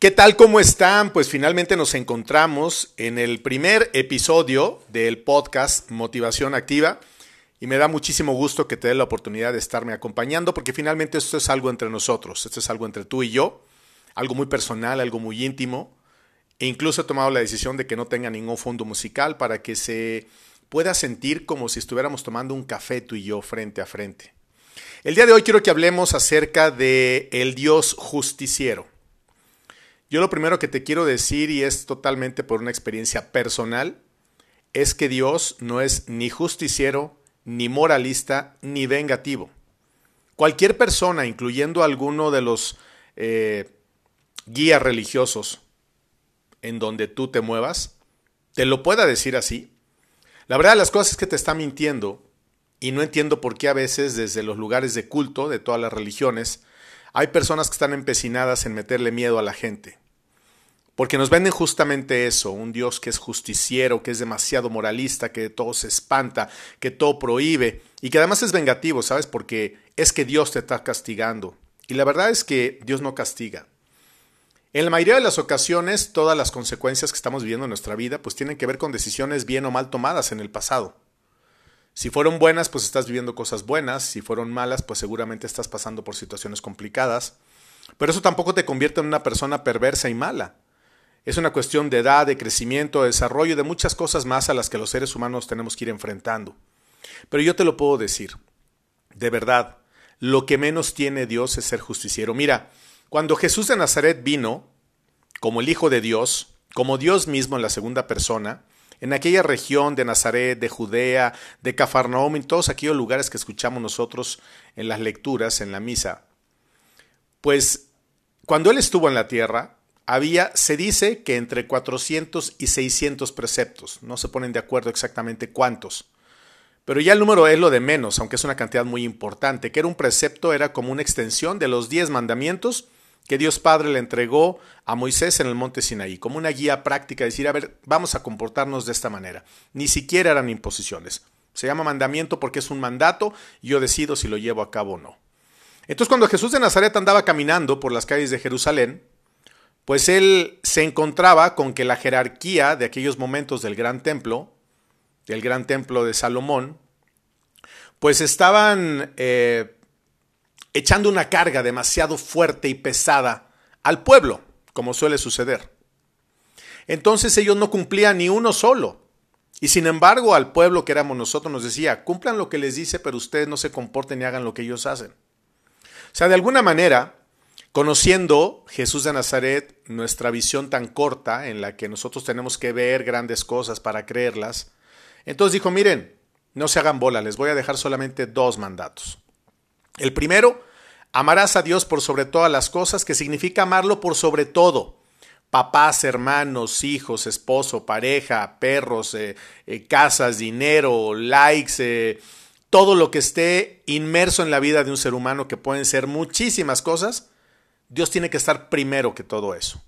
¿Qué tal? ¿Cómo están? Pues finalmente nos encontramos en el primer episodio del podcast Motivación Activa y me da muchísimo gusto que te dé la oportunidad de estarme acompañando porque finalmente esto es algo entre nosotros, esto es algo entre tú y yo, algo muy personal, algo muy íntimo e incluso he tomado la decisión de que no tenga ningún fondo musical para que se pueda sentir como si estuviéramos tomando un café tú y yo frente a frente. El día de hoy quiero que hablemos acerca de el Dios justiciero. Yo lo primero que te quiero decir, y es totalmente por una experiencia personal, es que Dios no es ni justiciero, ni moralista, ni vengativo. Cualquier persona, incluyendo alguno de los eh, guías religiosos en donde tú te muevas, te lo pueda decir así. La verdad las cosas es que te está mintiendo y no entiendo por qué a veces desde los lugares de culto de todas las religiones hay personas que están empecinadas en meterle miedo a la gente. Porque nos venden justamente eso, un Dios que es justiciero, que es demasiado moralista, que todo se espanta, que todo prohíbe y que además es vengativo, ¿sabes? Porque es que Dios te está castigando. Y la verdad es que Dios no castiga. En la mayoría de las ocasiones, todas las consecuencias que estamos viviendo en nuestra vida, pues tienen que ver con decisiones bien o mal tomadas en el pasado. Si fueron buenas, pues estás viviendo cosas buenas. Si fueron malas, pues seguramente estás pasando por situaciones complicadas. Pero eso tampoco te convierte en una persona perversa y mala. Es una cuestión de edad, de crecimiento, de desarrollo, de muchas cosas más a las que los seres humanos tenemos que ir enfrentando. Pero yo te lo puedo decir, de verdad, lo que menos tiene Dios es ser justiciero. Mira, cuando Jesús de Nazaret vino, como el Hijo de Dios, como Dios mismo en la segunda persona, en aquella región de Nazaret, de Judea, de Cafarnaum, en todos aquellos lugares que escuchamos nosotros en las lecturas, en la misa. Pues cuando él estuvo en la tierra, había, se dice que entre 400 y 600 preceptos, no se ponen de acuerdo exactamente cuántos, pero ya el número es lo de menos, aunque es una cantidad muy importante, que era un precepto, era como una extensión de los 10 mandamientos que Dios Padre le entregó a Moisés en el monte Sinaí, como una guía práctica, decir, a ver, vamos a comportarnos de esta manera. Ni siquiera eran imposiciones. Se llama mandamiento porque es un mandato y yo decido si lo llevo a cabo o no. Entonces cuando Jesús de Nazaret andaba caminando por las calles de Jerusalén, pues él se encontraba con que la jerarquía de aquellos momentos del gran templo, del gran templo de Salomón, pues estaban eh, echando una carga demasiado fuerte y pesada al pueblo, como suele suceder. Entonces ellos no cumplían ni uno solo. Y sin embargo al pueblo que éramos nosotros nos decía, cumplan lo que les dice, pero ustedes no se comporten y hagan lo que ellos hacen. O sea, de alguna manera, conociendo Jesús de Nazaret, nuestra visión tan corta en la que nosotros tenemos que ver grandes cosas para creerlas, entonces dijo, miren, no se hagan bola, les voy a dejar solamente dos mandatos. El primero, amarás a Dios por sobre todas las cosas, que significa amarlo por sobre todo. Papás, hermanos, hijos, esposo, pareja, perros, eh, eh, casas, dinero, likes, eh, todo lo que esté inmerso en la vida de un ser humano, que pueden ser muchísimas cosas, Dios tiene que estar primero que todo eso.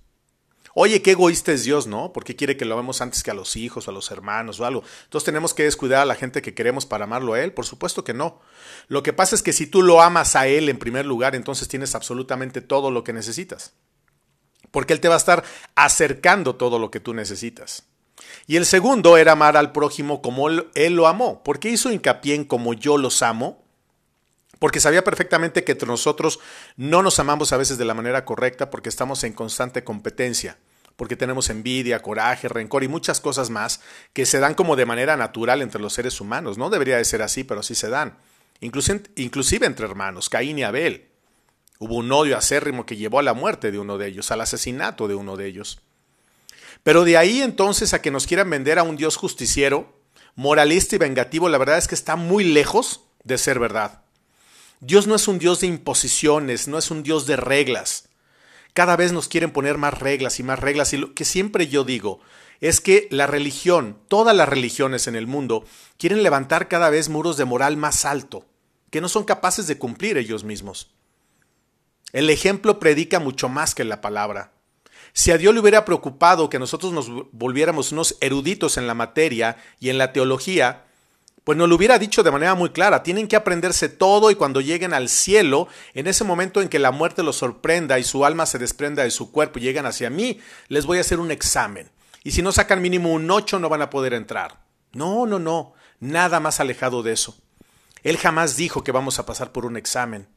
Oye, qué egoísta es Dios, ¿no? Porque quiere que lo amemos antes que a los hijos o a los hermanos o algo. Entonces tenemos que descuidar a la gente que queremos para amarlo a Él. Por supuesto que no. Lo que pasa es que si tú lo amas a Él en primer lugar, entonces tienes absolutamente todo lo que necesitas. Porque Él te va a estar acercando todo lo que tú necesitas. Y el segundo era amar al prójimo como Él lo amó. ¿Por qué hizo hincapié en como yo los amo? Porque sabía perfectamente que entre nosotros no nos amamos a veces de la manera correcta porque estamos en constante competencia, porque tenemos envidia, coraje, rencor y muchas cosas más que se dan como de manera natural entre los seres humanos. No debería de ser así, pero sí se dan. Inclusive, inclusive entre hermanos, Caín y Abel. Hubo un odio acérrimo que llevó a la muerte de uno de ellos, al asesinato de uno de ellos. Pero de ahí entonces a que nos quieran vender a un Dios justiciero, moralista y vengativo, la verdad es que está muy lejos de ser verdad. Dios no es un Dios de imposiciones, no es un Dios de reglas. Cada vez nos quieren poner más reglas y más reglas y lo que siempre yo digo es que la religión, todas las religiones en el mundo, quieren levantar cada vez muros de moral más alto, que no son capaces de cumplir ellos mismos. El ejemplo predica mucho más que la palabra. Si a Dios le hubiera preocupado que nosotros nos volviéramos unos eruditos en la materia y en la teología, Pues nos lo hubiera dicho de manera muy clara, tienen que aprenderse todo y cuando lleguen al cielo, en ese momento en que la muerte los sorprenda y su alma se desprenda de su cuerpo y lleguen hacia mí, les voy a hacer un examen. Y si no sacan mínimo un 8 no van a poder entrar. No, no, no, nada más alejado de eso. Él jamás dijo que vamos a pasar por un examen.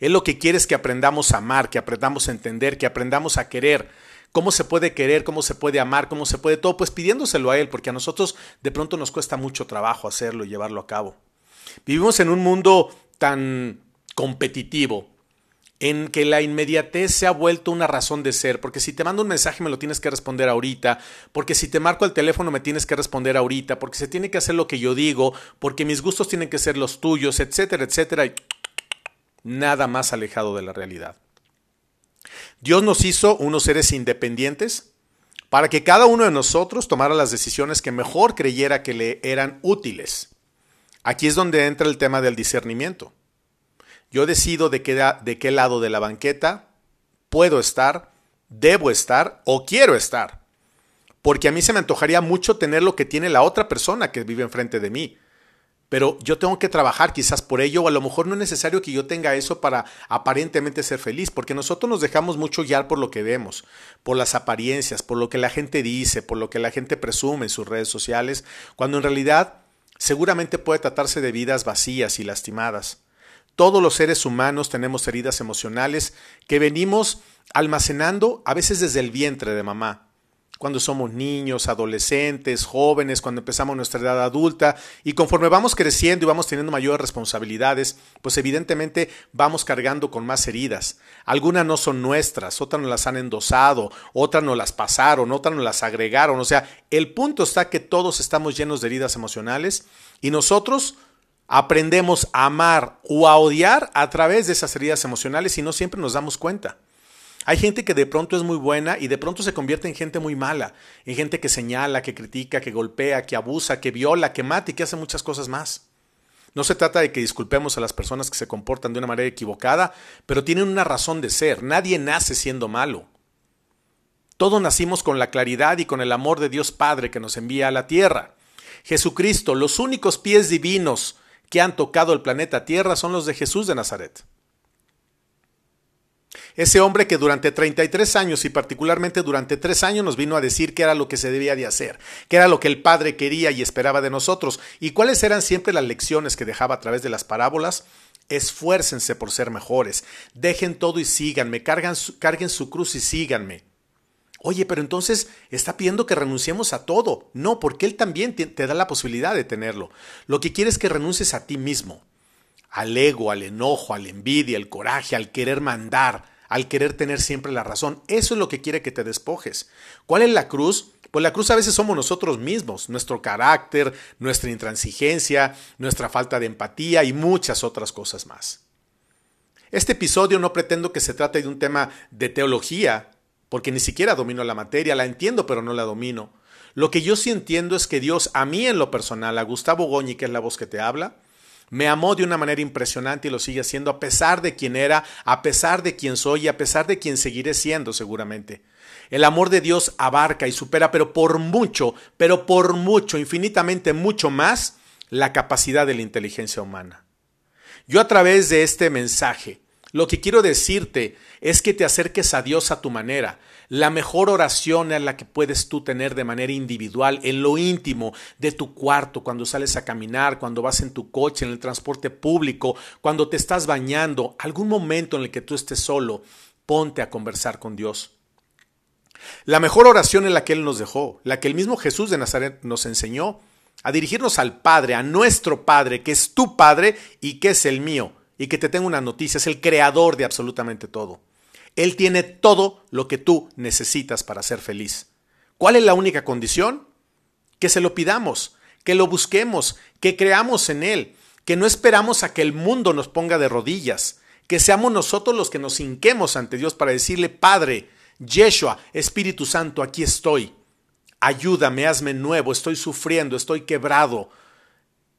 Él lo que quiere es que aprendamos a amar, que aprendamos a entender, que aprendamos a querer. ¿Cómo se puede querer? ¿Cómo se puede amar? ¿Cómo se puede todo? Pues pidiéndoselo a Él, porque a nosotros de pronto nos cuesta mucho trabajo hacerlo y llevarlo a cabo. Vivimos en un mundo tan competitivo, en que la inmediatez se ha vuelto una razón de ser, porque si te mando un mensaje me lo tienes que responder ahorita, porque si te marco el teléfono me tienes que responder ahorita, porque se tiene que hacer lo que yo digo, porque mis gustos tienen que ser los tuyos, etcétera, etcétera, y nada más alejado de la realidad. Dios nos hizo unos seres independientes para que cada uno de nosotros tomara las decisiones que mejor creyera que le eran útiles. Aquí es donde entra el tema del discernimiento. Yo decido de qué, de qué lado de la banqueta puedo estar, debo estar o quiero estar. Porque a mí se me antojaría mucho tener lo que tiene la otra persona que vive enfrente de mí pero yo tengo que trabajar quizás por ello, o a lo mejor no es necesario que yo tenga eso para aparentemente ser feliz, porque nosotros nos dejamos mucho guiar por lo que vemos, por las apariencias, por lo que la gente dice, por lo que la gente presume en sus redes sociales, cuando en realidad seguramente puede tratarse de vidas vacías y lastimadas. Todos los seres humanos tenemos heridas emocionales que venimos almacenando a veces desde el vientre de mamá cuando somos niños, adolescentes, jóvenes, cuando empezamos nuestra edad adulta y conforme vamos creciendo y vamos teniendo mayores responsabilidades, pues evidentemente vamos cargando con más heridas. Algunas no son nuestras, otras nos las han endosado, otras nos las pasaron, otras nos las agregaron. O sea, el punto está que todos estamos llenos de heridas emocionales y nosotros aprendemos a amar o a odiar a través de esas heridas emocionales y no siempre nos damos cuenta. Hay gente que de pronto es muy buena y de pronto se convierte en gente muy mala, en gente que señala, que critica, que golpea, que abusa, que viola, que mata y que hace muchas cosas más. No se trata de que disculpemos a las personas que se comportan de una manera equivocada, pero tienen una razón de ser. Nadie nace siendo malo. Todos nacimos con la claridad y con el amor de Dios Padre que nos envía a la tierra. Jesucristo, los únicos pies divinos que han tocado el planeta Tierra son los de Jesús de Nazaret. Ese hombre que durante 33 años y particularmente durante tres años nos vino a decir qué era lo que se debía de hacer, qué era lo que el Padre quería y esperaba de nosotros y cuáles eran siempre las lecciones que dejaba a través de las parábolas. Esfuércense por ser mejores, dejen todo y síganme, carguen su, carguen su cruz y síganme. Oye, pero entonces está pidiendo que renunciemos a todo. No, porque Él también te, te da la posibilidad de tenerlo. Lo que quiere es que renuncies a ti mismo, al ego, al enojo, a la envidia, al coraje, al querer mandar, al querer tener siempre la razón. Eso es lo que quiere que te despojes. ¿Cuál es la cruz? Pues la cruz a veces somos nosotros mismos, nuestro carácter, nuestra intransigencia, nuestra falta de empatía y muchas otras cosas más. Este episodio no pretendo que se trate de un tema de teología, porque ni siquiera domino la materia, la entiendo pero no la domino. Lo que yo sí entiendo es que Dios, a mí en lo personal, a Gustavo Goñi, que es la voz que te habla, me amó de una manera impresionante y lo sigue haciendo a pesar de quien era, a pesar de quien soy y a pesar de quien seguiré siendo seguramente. El amor de Dios abarca y supera, pero por mucho, pero por mucho, infinitamente mucho más, la capacidad de la inteligencia humana. Yo a través de este mensaje, lo que quiero decirte es que te acerques a Dios a tu manera, la mejor oración es la que puedes tú tener de manera individual, en lo íntimo de tu cuarto, cuando sales a caminar, cuando vas en tu coche, en el transporte público, cuando te estás bañando, algún momento en el que tú estés solo, ponte a conversar con Dios. La mejor oración es la que Él nos dejó, la que el mismo Jesús de Nazaret nos enseñó, a dirigirnos al Padre, a nuestro Padre, que es tu Padre y que es el mío, y que te tengo una noticia, es el creador de absolutamente todo. Él tiene todo lo que tú necesitas para ser feliz. ¿Cuál es la única condición? Que se lo pidamos, que lo busquemos, que creamos en Él, que no esperamos a que el mundo nos ponga de rodillas, que seamos nosotros los que nos hinquemos ante Dios para decirle, Padre, Yeshua, Espíritu Santo, aquí estoy. Ayúdame, hazme nuevo, estoy sufriendo, estoy quebrado,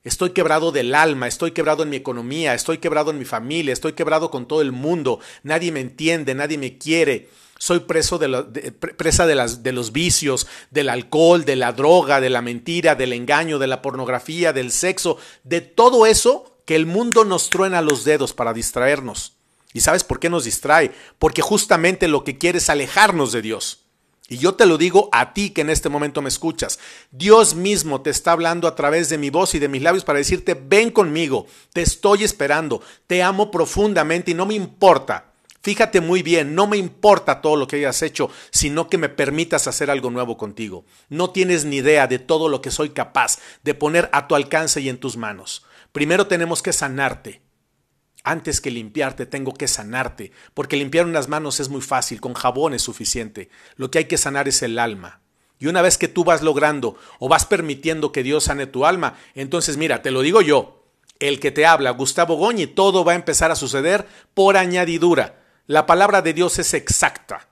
Estoy quebrado del alma, estoy quebrado en mi economía, estoy quebrado en mi familia, estoy quebrado con todo el mundo, nadie me entiende, nadie me quiere. soy preso de presa de, las, de los vicios, del alcohol, de la droga, de la mentira, del engaño, de la pornografía, del sexo, de todo eso que el mundo nos truena los dedos para distraernos. ¿Y sabes por qué nos distrae? Porque justamente lo que quiere es alejarnos de Dios. Y yo te lo digo a ti que en este momento me escuchas. Dios mismo te está hablando a través de mi voz y de mis labios para decirte, ven conmigo, te estoy esperando, te amo profundamente y no me importa. Fíjate muy bien, no me importa todo lo que hayas hecho, sino que me permitas hacer algo nuevo contigo. No tienes ni idea de todo lo que soy capaz de poner a tu alcance y en tus manos. Primero tenemos que sanarte. Antes que limpiarte, tengo que sanarte, porque limpiar unas manos es muy fácil, con jabón es suficiente. Lo que hay que sanar es el alma. Y una vez que tú vas logrando o vas permitiendo que Dios sane tu alma, entonces mira, te lo digo yo, el que te habla, Gustavo Goñi, todo va a empezar a suceder por añadidura. La palabra de Dios es exacta.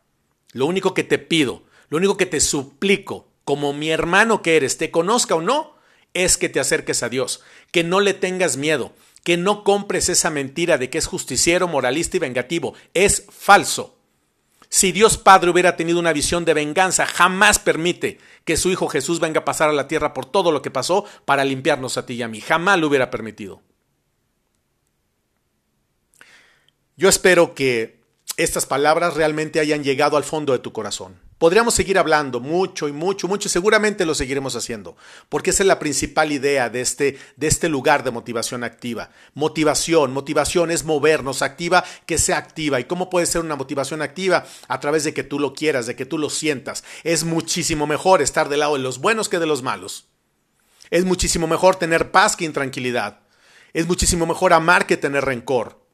Lo único que te pido, lo único que te suplico, como mi hermano que eres, te conozca o no, es que te acerques a Dios, que no le tengas miedo, que no compres esa mentira de que es justiciero, moralista y vengativo. Es falso. Si Dios Padre hubiera tenido una visión de venganza, jamás permite que su Hijo Jesús venga a pasar a la tierra por todo lo que pasó para limpiarnos a ti y a mí. Jamás lo hubiera permitido. Yo espero que estas palabras realmente hayan llegado al fondo de tu corazón. Podríamos seguir hablando mucho y mucho, mucho, seguramente lo seguiremos haciendo, porque esa es la principal idea de este, de este lugar de motivación activa. Motivación, motivación es movernos, activa, que sea activa. ¿Y cómo puede ser una motivación activa? A través de que tú lo quieras, de que tú lo sientas. Es muchísimo mejor estar del lado de los buenos que de los malos. Es muchísimo mejor tener paz que intranquilidad. Es muchísimo mejor amar que tener rencor.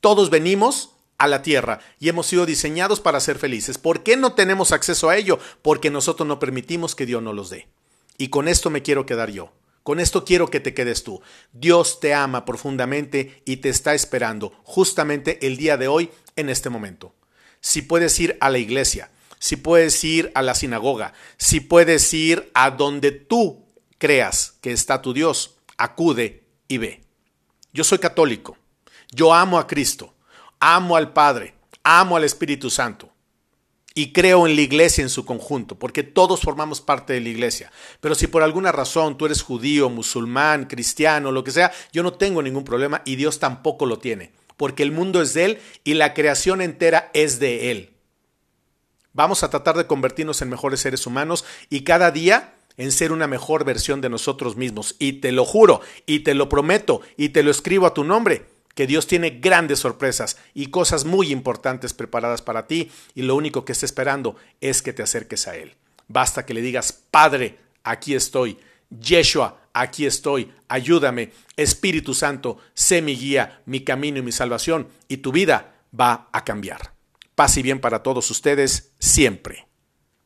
Todos venimos a la tierra y hemos sido diseñados para ser felices. ¿Por qué no tenemos acceso a ello? Porque nosotros no permitimos que Dios nos los dé. Y con esto me quiero quedar yo. Con esto quiero que te quedes tú. Dios te ama profundamente y te está esperando justamente el día de hoy en este momento. Si puedes ir a la iglesia, si puedes ir a la sinagoga, si puedes ir a donde tú creas que está tu Dios, acude y ve. Yo soy católico. Yo amo a Cristo amo al Padre, amo al Espíritu Santo y creo en la iglesia en su conjunto, porque todos formamos parte de la iglesia. Pero si por alguna razón tú eres judío, musulmán, cristiano, lo que sea, yo no tengo ningún problema y Dios tampoco lo tiene, porque el mundo es de Él y la creación entera es de Él. Vamos a tratar de convertirnos en mejores seres humanos y cada día en ser una mejor versión de nosotros mismos. Y te lo juro, y te lo prometo, y te lo escribo a tu nombre que Dios tiene grandes sorpresas y cosas muy importantes preparadas para ti y lo único que está esperando es que te acerques a Él. Basta que le digas, Padre, aquí estoy, Yeshua, aquí estoy, ayúdame, Espíritu Santo, sé mi guía, mi camino y mi salvación y tu vida va a cambiar. Paz y bien para todos ustedes siempre.